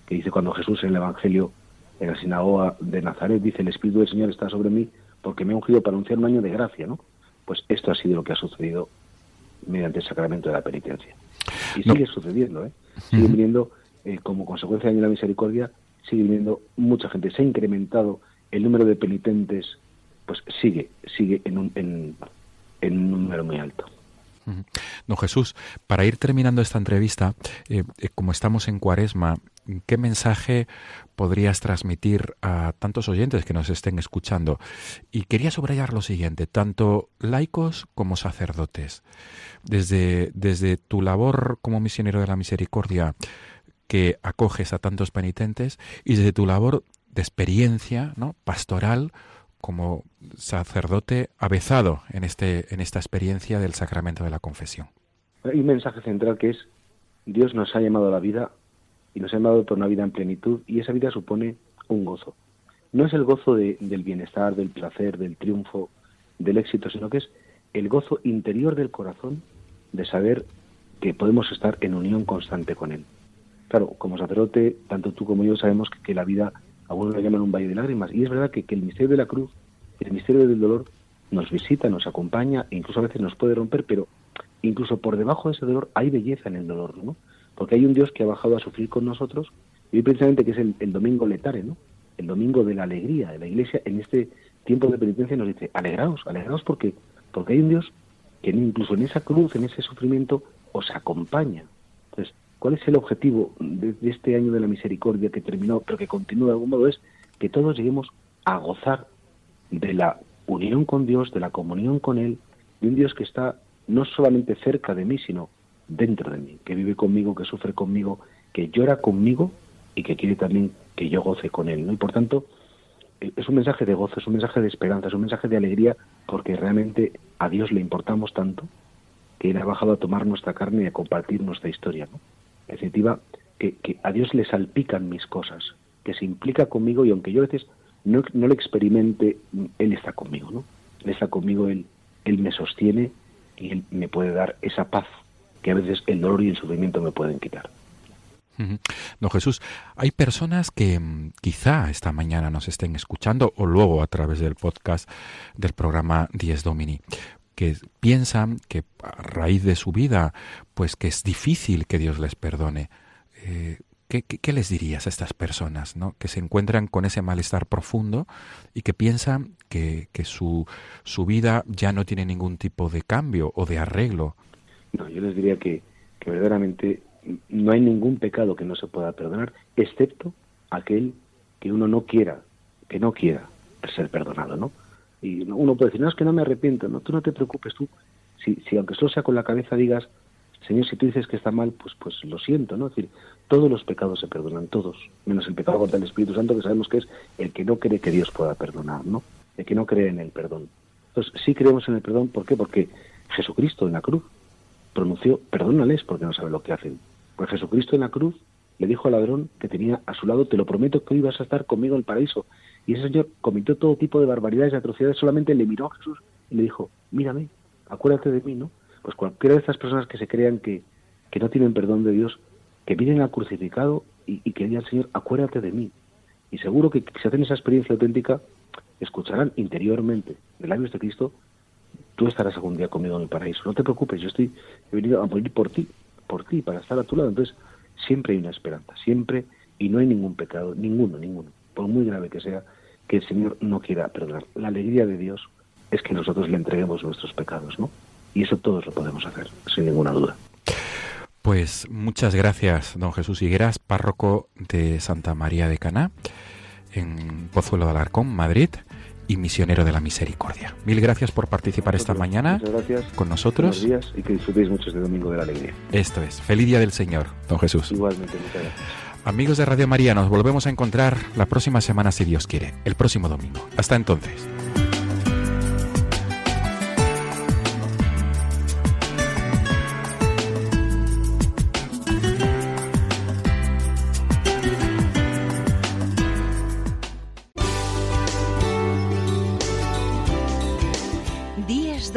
que dice cuando Jesús en el Evangelio en la sinagoga de Nazaret dice el Espíritu del Señor está sobre mí porque me ha ungido para anunciar un año de gracia, ¿no? Pues esto ha sido lo que ha sucedido mediante el sacramento de la penitencia. Y sigue sucediendo, ¿eh? Sigue viniendo eh, como consecuencia de la misericordia, sigue viniendo mucha gente. Se ha incrementado el número de penitentes, pues sigue, sigue en un, en, un número muy alto. Don Jesús, para ir terminando esta entrevista, eh, eh, como estamos en cuaresma, ¿qué mensaje podrías transmitir a tantos oyentes que nos estén escuchando? Y quería subrayar lo siguiente, tanto laicos como sacerdotes. Desde, desde tu labor como misionero de la misericordia, que acoges a tantos penitentes y desde tu labor de experiencia pastoral como sacerdote avezado en, este, en esta experiencia del sacramento de la confesión. Hay un mensaje central que es Dios nos ha llamado a la vida y nos ha llamado por una vida en plenitud y esa vida supone un gozo. No es el gozo del bienestar, del placer, del triunfo, del éxito, sino que es el gozo interior del corazón de saber que podemos estar en unión constante con Él. Claro, como sacerdote, tanto tú como yo sabemos que, la vida, algunos la llaman un valle de lágrimas, y es verdad que, el misterio de la cruz, el misterio del dolor, nos visita, nos acompaña, e incluso a veces nos puede romper, pero incluso por debajo de ese dolor hay belleza en el dolor, ¿no? Porque hay un Dios que ha bajado a sufrir con nosotros, y precisamente que es el, domingo letare, ¿no? El domingo de la alegría de la Iglesia en este tiempo de penitencia nos dice, alegraos, alegraos porque, porque hay un Dios que incluso en esa cruz, en ese sufrimiento, os acompaña. Entonces, ¿Cuál es el objetivo de, este año de la misericordia que terminó, pero que continúa de algún modo? Es que todos lleguemos a gozar de la unión con Dios, de la comunión con Él, de un Dios que está no solamente cerca de mí, sino dentro de mí, que vive conmigo, que sufre conmigo, que llora conmigo y que quiere también que yo goce con Él. ¿no? Y por tanto, eh, es un mensaje de gozo, es un mensaje de esperanza, es un mensaje de alegría, porque realmente a Dios le importamos tanto que Él ha bajado a tomar nuestra carne y a compartir nuestra historia. ¿no? En definitiva, que, a Dios le salpican mis cosas, que se implica conmigo y aunque yo a veces no, no lo experimente, Él está conmigo, ¿no? Él está conmigo, Él, él me sostiene y Él me puede dar esa paz que a veces el dolor y el sufrimiento me pueden quitar. Don Jesús, hay personas que mm, quizá esta mañana nos estén escuchando o luego a través del podcast del programa Diez Domini, que piensan que a raíz de su vida, pues que es difícil que Dios les perdone. Eh, ¿qué, les dirías a estas personas, ¿no? que se encuentran con ese malestar profundo y que piensan que, su, su vida ya no tiene ningún tipo de cambio o de arreglo? No, yo les diría que, verdaderamente no hay ningún pecado que no se pueda perdonar, excepto aquel que uno no quiera, que no quiera ser perdonado, ¿no? Y uno puede decir, no, es que no me arrepiento, no, tú no te preocupes, tú, si, si aunque solo sea con la cabeza digas, Señor, si tú dices que está mal, pues, pues lo siento, ¿no? Es decir, todos los pecados se perdonan, todos, menos el pecado contra el Espíritu Santo, que sabemos que es el que no cree que Dios pueda perdonar, ¿no? El que no cree en el perdón. Entonces, sí creemos en el perdón, ¿por qué? Porque Jesucristo en la cruz pronunció, perdónales porque no saben lo que hacen. Pues Jesucristo en la cruz le dijo al ladrón que tenía a su lado, te lo prometo que hoy vas a estar conmigo en el paraíso. Y ese señor cometió todo tipo de barbaridades y atrocidades, solamente le miró a Jesús y le dijo, mírame, acuérdate de mí, ¿no? Pues cualquiera de estas personas que se crean que, que no tienen perdón de Dios, que miren al crucificado y, y que digan al Señor, acuérdate de mí. Y seguro que si hacen esa experiencia auténtica, escucharán interiormente de labios de Cristo, tú estarás algún día conmigo en el paraíso. No te preocupes, yo estoy he venido a morir por ti, por ti, para estar a tu lado. Entonces, siempre hay una esperanza, siempre, y no hay ningún pecado, ninguno, ninguno, por muy grave que sea, que el Señor no quiera perdonar. La alegría de Dios es que nosotros le entreguemos nuestros pecados, ¿no? Y eso todos lo podemos hacer, sin ninguna duda. Pues muchas gracias, don Jesús Higueras, párroco de Santa María de Caná, en Pozuelo de Alarcón, Madrid, y misionero de la misericordia. Mil gracias por participar esta mañana con nosotros. Buenos días y que disfrutéis mucho este domingo de la alegría. Esto es. Feliz Día del Señor, don Jesús. Igualmente, muchas gracias. Amigos de Radio María, nos volvemos a encontrar la próxima semana, si Dios quiere, el próximo domingo. Hasta entonces.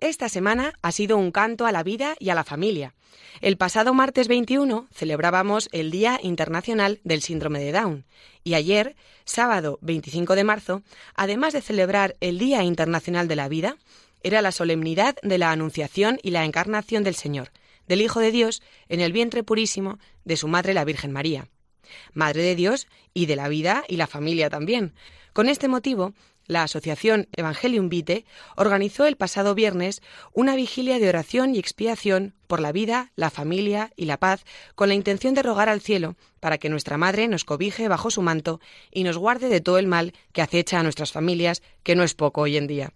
Esta semana ha sido un canto a la vida y a la familia. El pasado martes 21 celebrábamos el Día Internacional del Síndrome de Down y ayer, sábado 25 de marzo, además de celebrar el Día Internacional de la Vida, era la solemnidad de la Anunciación y la Encarnación del Señor, del Hijo de Dios, en el vientre purísimo de su Madre la Virgen María. Madre de Dios y de la vida y la familia también. Con este motivo, la Asociación Evangelium Vitae organizó el pasado viernes una vigilia de oración y expiación por la vida, la familia y la paz, con la intención de rogar al cielo para que nuestra Madre nos cobije bajo su manto y nos guarde de todo el mal que acecha a nuestras familias, que no es poco hoy en día.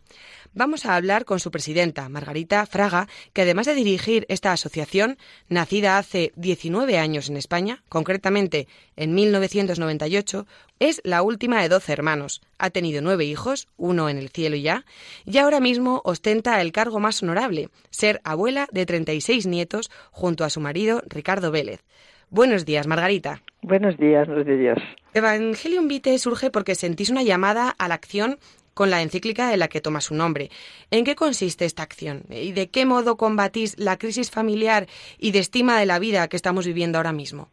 Vamos a hablar con su presidenta, Margarita Fraga, que además de dirigir esta asociación, nacida hace 19 años en España, concretamente en 1998, es la última de doce hermanos. Ha tenido nueve hijos, uno en el cielo ya, y ahora mismo ostenta el cargo más honorable, ser abuela de 36 nietos junto a su marido Ricardo Vélez. Buenos días, Margarita. Buenos días, buenos días. Evangelium Vitae surge porque sentís una llamada a la acción con la encíclica de la que toma su nombre. ¿En qué consiste esta acción? ¿Y de qué modo combatís la crisis familiar y de estima de la vida que estamos viviendo ahora mismo?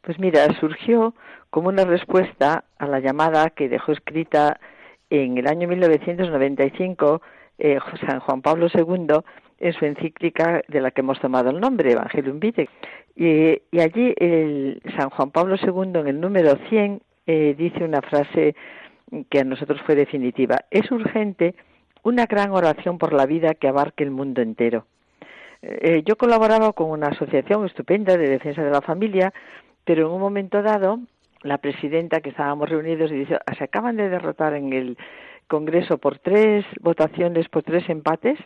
Pues mira, surgió como una respuesta a la llamada que dejó escrita en el año 1995 eh, San Juan Pablo II en su encíclica de la que hemos tomado el nombre, Evangelium Vitae. Y, y allí el San Juan Pablo II, en el número 100, eh, dice una frase que a nosotros fue definitiva. Es urgente una gran oración por la vida que abarque el mundo entero. Eh, yo colaboraba con una asociación estupenda de defensa de la familia, pero en un momento dado, la presidenta que estábamos reunidos y dice, se acaban de derrotar en el Congreso por tres votaciones, por tres empates,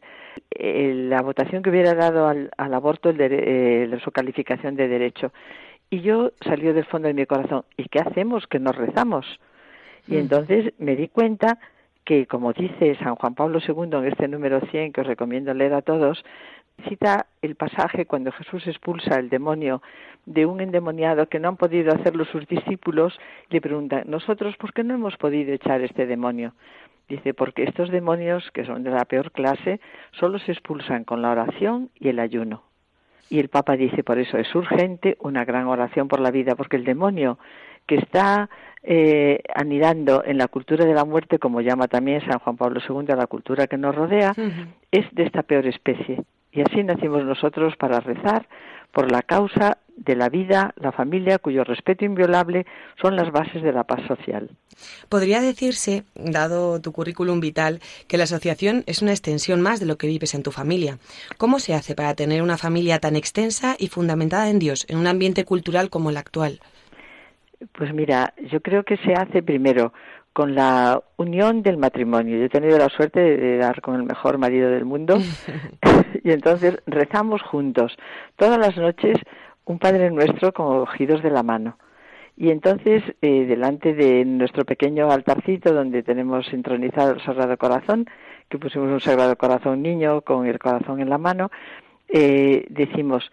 eh, la votación que hubiera dado al, aborto el eh, su calificación de derecho. Y yo salió del fondo de mi corazón, ¿y qué hacemos? Que nos rezamos. Y entonces me di cuenta que, como dice San Juan Pablo II en este número 100, que os recomiendo leer a todos, cita el pasaje cuando Jesús expulsa al demonio de un endemoniado que no han podido hacerlo sus discípulos, le pregunta, ¿nosotros por qué no hemos podido echar este demonio? Dice, porque estos demonios, que son de la peor clase, solo se expulsan con la oración y el ayuno. Y el Papa dice, por eso es urgente una gran oración por la vida, porque el demonio que está eh, anidando en la cultura de la muerte, como llama también San Juan Pablo II a la cultura que nos rodea, es de esta peor especie. Y así nacimos nosotros para rezar por la causa de la vida, la familia, cuyo respeto inviolable son las bases de la paz social. Podría decirse, dado tu currículum vital, que la asociación es una extensión más de lo que vives en tu familia. ¿Cómo se hace para tener una familia tan extensa y fundamentada en Dios, en un ambiente cultural como el actual? Pues mira, yo creo que se hace primero con la unión del matrimonio. Yo he tenido la suerte de, dar con el mejor marido del mundo *laughs* *laughs* y entonces rezamos juntos todas las noches un Padre Nuestro cogidos de la mano. Y entonces, eh, delante de nuestro pequeño altarcito donde tenemos entronizado el Sagrado Corazón, que pusimos un Sagrado Corazón niño con el corazón en la mano, eh, decimos,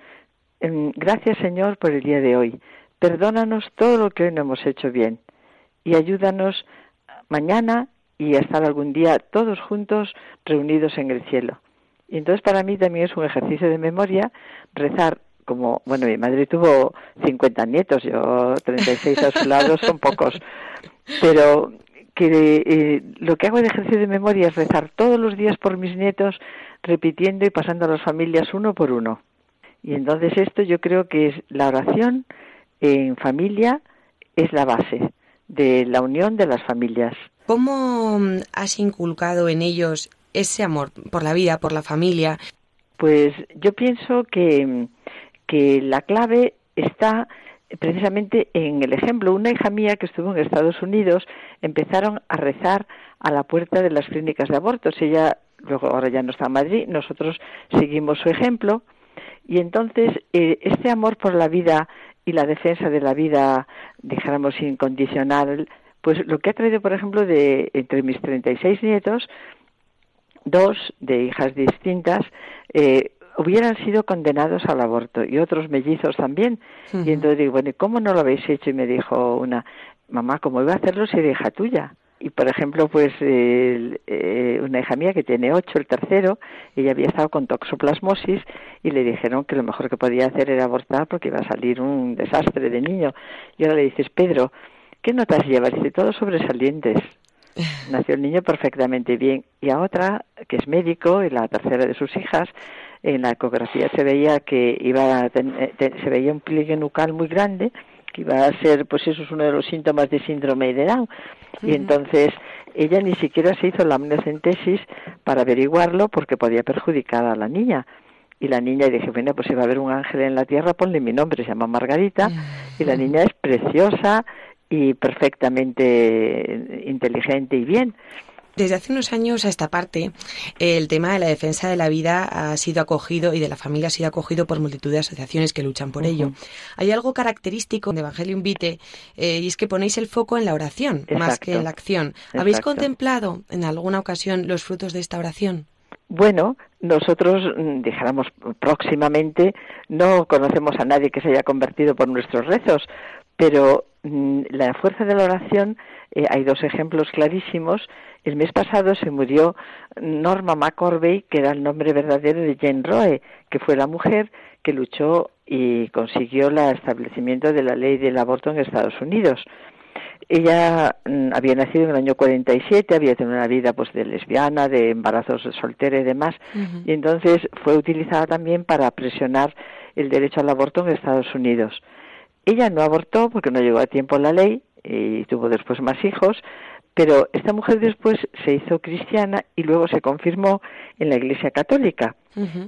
gracias Señor por el día de hoy. Perdónanos todo lo que hoy no hemos hecho bien y ayúdanos mañana y estar algún día todos juntos reunidos en el cielo. Y entonces para mí también es un ejercicio de memoria rezar como, bueno, mi madre tuvo 50 nietos, yo 36 a su lado, *laughs* son pocos, pero que eh, lo que hago de ejercicio de memoria es rezar todos los días por mis nietos, repitiendo y pasando a las familias uno por uno. Y entonces esto yo creo que es la oración en familia es la base de la unión de las familias. ¿Cómo has inculcado en ellos ese amor por la vida, por la familia? Pues yo pienso que, que la clave está precisamente en el ejemplo. Una hija mía que estuvo en Estados Unidos empezaron a rezar a la puerta de las clínicas de abortos. Ella luego ahora ya no está en Madrid, nosotros seguimos su ejemplo y entonces eh, este amor por la vida y la defensa de la vida, dijéramos, incondicional, pues lo que ha traído, por ejemplo, de entre mis 36 nietos, dos de hijas distintas, eh, hubieran sido condenados al aborto y otros mellizos también. Y entonces digo, bueno, ¿y cómo no lo habéis hecho? Y me dijo una, mamá, ¿cómo iba a hacerlo si era hija tuya? Y por ejemplo, pues eh, una hija mía que tiene ocho, el tercero, ella había estado con toxoplasmosis y le dijeron que lo mejor que podía hacer era abortar porque iba a salir un desastre de niño. Y ahora le dices, Pedro, ¿qué notas llevas? Dice, todos sobresalientes. *laughs* Nació el niño perfectamente bien. Y a otra, que es médico, y la tercera de sus hijas, en la ecografía se veía que iba se veía un pliegue nucal muy grande que iba a ser, pues eso es uno de los síntomas de síndrome de Down. Y entonces ella ni siquiera se hizo la amniocentesis para averiguarlo porque podía perjudicar a la niña. Y la niña, y dije, bueno, pues si va a haber un ángel en la tierra, ponle mi nombre, se llama Margarita. Y la niña es preciosa y perfectamente inteligente y bien. Desde hace unos años a esta parte, el tema de la defensa de la vida ha sido acogido y de la familia ha sido acogido por multitud de asociaciones que luchan por ello. Hay algo característico de Evangelium Vitae eh, y es que ponéis el foco en la oración más que en la acción. ¿Habéis contemplado en alguna ocasión los frutos de esta oración? Bueno, nosotros, mm, dijéramos próximamente, no conocemos a nadie que se haya convertido por nuestros rezos, pero mm, la fuerza de la oración, eh, hay dos ejemplos clarísimos el mes pasado se murió Norma McCorvey, que era el nombre verdadero de Jane Roe, que fue la mujer que luchó y consiguió el establecimiento de la ley del aborto en Estados Unidos. Ella mm, había nacido en el año 47, había tenido una vida pues de lesbiana, de embarazos soltera y demás, y entonces fue utilizada también para presionar el derecho al aborto en Estados Unidos. Ella no abortó porque no llegó a tiempo la ley y tuvo después más hijos, pero esta mujer después se hizo cristiana y luego se confirmó en la Iglesia Católica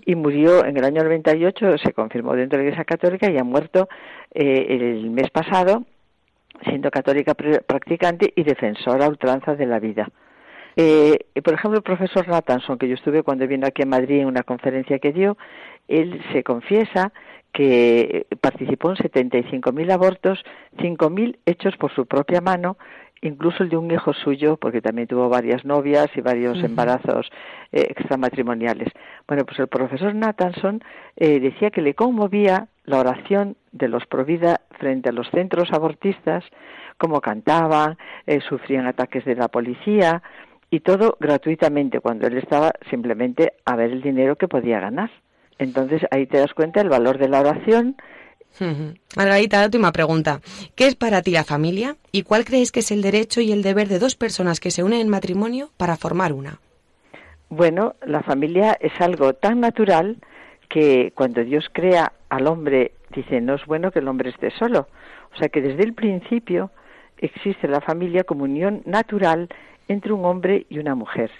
y murió en el año 98, se confirmó dentro de la Iglesia Católica y ha muerto eh, el mes pasado siendo católica practicante y defensora a ultranza de la vida. Eh, por ejemplo, el profesor Natanson, que yo estuve cuando vino aquí a Madrid en una conferencia que dio, él se confiesa que participó en 75.000 abortos, 5.000 hechos por su propia mano, incluso el de un hijo suyo, porque también tuvo varias novias y varios embarazos eh, extramatrimoniales. Bueno, pues el profesor Nathanson eh, decía que le conmovía la oración de los Provida frente a los centros abortistas, cómo cantaban, eh, sufrían ataques de la policía y todo gratuitamente, cuando él estaba simplemente a ver el dinero que podía ganar. Entonces ahí te das cuenta del valor de la oración, Margarita, última pregunta. ¿Qué es para ti la familia y cuál crees que es el derecho y el deber de dos personas que se unen en matrimonio para formar una? Bueno, la familia es algo tan natural que cuando Dios crea al hombre dice, no es bueno que el hombre esté solo. O sea que desde el principio existe la familia como unión natural entre un hombre y una mujer.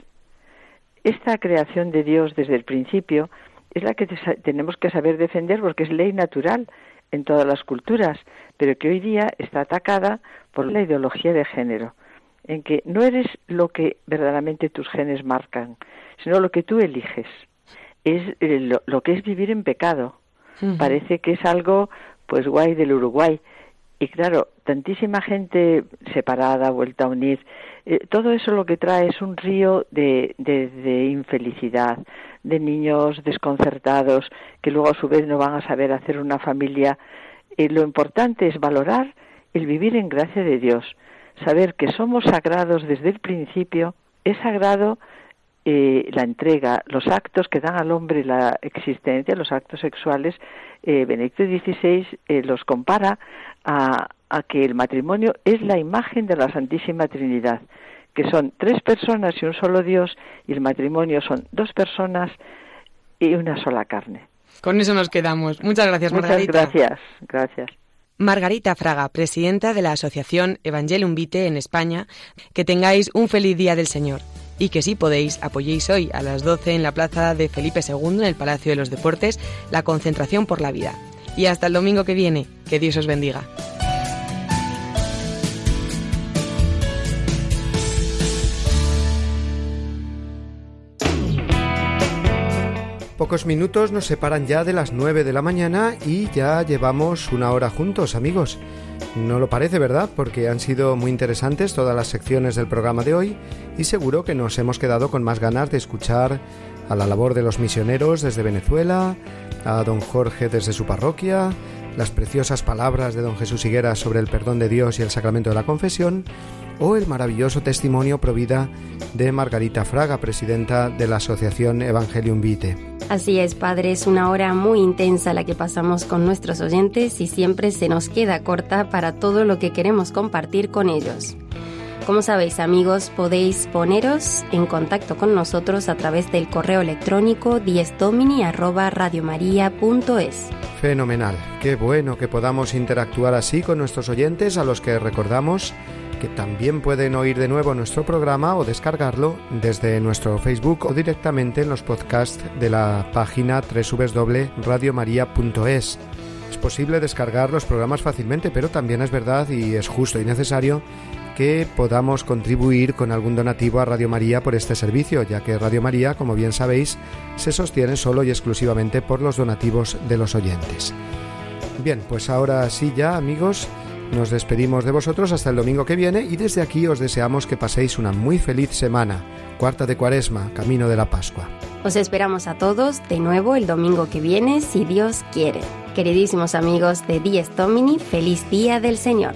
Esta creación de Dios desde el principio es la que tenemos que saber defender porque es ley natural en todas las culturas, pero que hoy día está atacada por la ideología de género, en que no eres lo que verdaderamente tus genes marcan, sino lo que tú eliges. Es eh, lo, que es vivir en pecado. Parece que es algo, pues, guay del Uruguay. Y claro, tantísima gente separada, vuelta a unir, eh, todo eso lo que trae es un río de, de, infelicidad, de niños desconcertados que luego a su vez no van a saber hacer una familia. Eh, lo importante es valorar el vivir en gracia de Dios, saber que somos sagrados desde el principio, es sagrado eh, la entrega, los actos que dan al hombre la existencia, los actos sexuales, eh, Benedicto XVI eh, los compara a, a que el matrimonio es la imagen de la Santísima Trinidad, que son tres personas y un solo Dios, y el matrimonio son dos personas y una sola carne. Con eso nos quedamos. Muchas gracias, Margarita. Muchas gracias, gracias. Margarita Fraga, presidenta de la Asociación Evangelium Vitae en España, que tengáis un feliz día del Señor y que si podéis apoyéis hoy a las 12 en la plaza de Felipe II en el Palacio de los Deportes la concentración por la vida. Y hasta el domingo que viene, que Dios os bendiga. Pocos minutos nos separan ya de las 9 de la mañana y ya llevamos una hora juntos, amigos. No lo parece, ¿verdad? Porque han sido muy interesantes todas las secciones del programa de hoy y seguro que nos hemos quedado con más ganas de escuchar a la labor de los misioneros desde Venezuela, a don Jorge desde su parroquia, las preciosas palabras de don Jesús Higuera sobre el perdón de Dios y el sacramento de la confesión, o el maravilloso testimonio provida de Margarita Fraga, presidenta de la Asociación Evangelium Vitae. Así es, Padre, es una hora muy intensa la que pasamos con nuestros oyentes y siempre se nos queda corta para todo lo que queremos compartir con ellos. Como sabéis amigos, podéis poneros en contacto con nosotros a través del correo electrónico diesdomini@radiomaria.es. Fenomenal, qué bueno que podamos interactuar así con nuestros oyentes a los que recordamos que también pueden oír de nuevo nuestro programa o descargarlo desde nuestro Facebook o directamente en los podcasts de la página www.radiomaria.es. Es posible descargar los programas fácilmente, pero también es verdad y es justo y necesario que podamos contribuir con algún donativo a Radio María por este servicio, ya que Radio María, como bien sabéis, se sostiene solo y exclusivamente por los donativos de los oyentes. Bien, pues ahora sí ya, amigos, nos despedimos de vosotros hasta el domingo que viene y desde aquí os deseamos que paséis una muy feliz semana, cuarta de cuaresma, camino de la Pascua. Os esperamos a todos de nuevo el domingo que viene, si Dios quiere. Queridísimos amigos de Dies Domini, feliz día del Señor.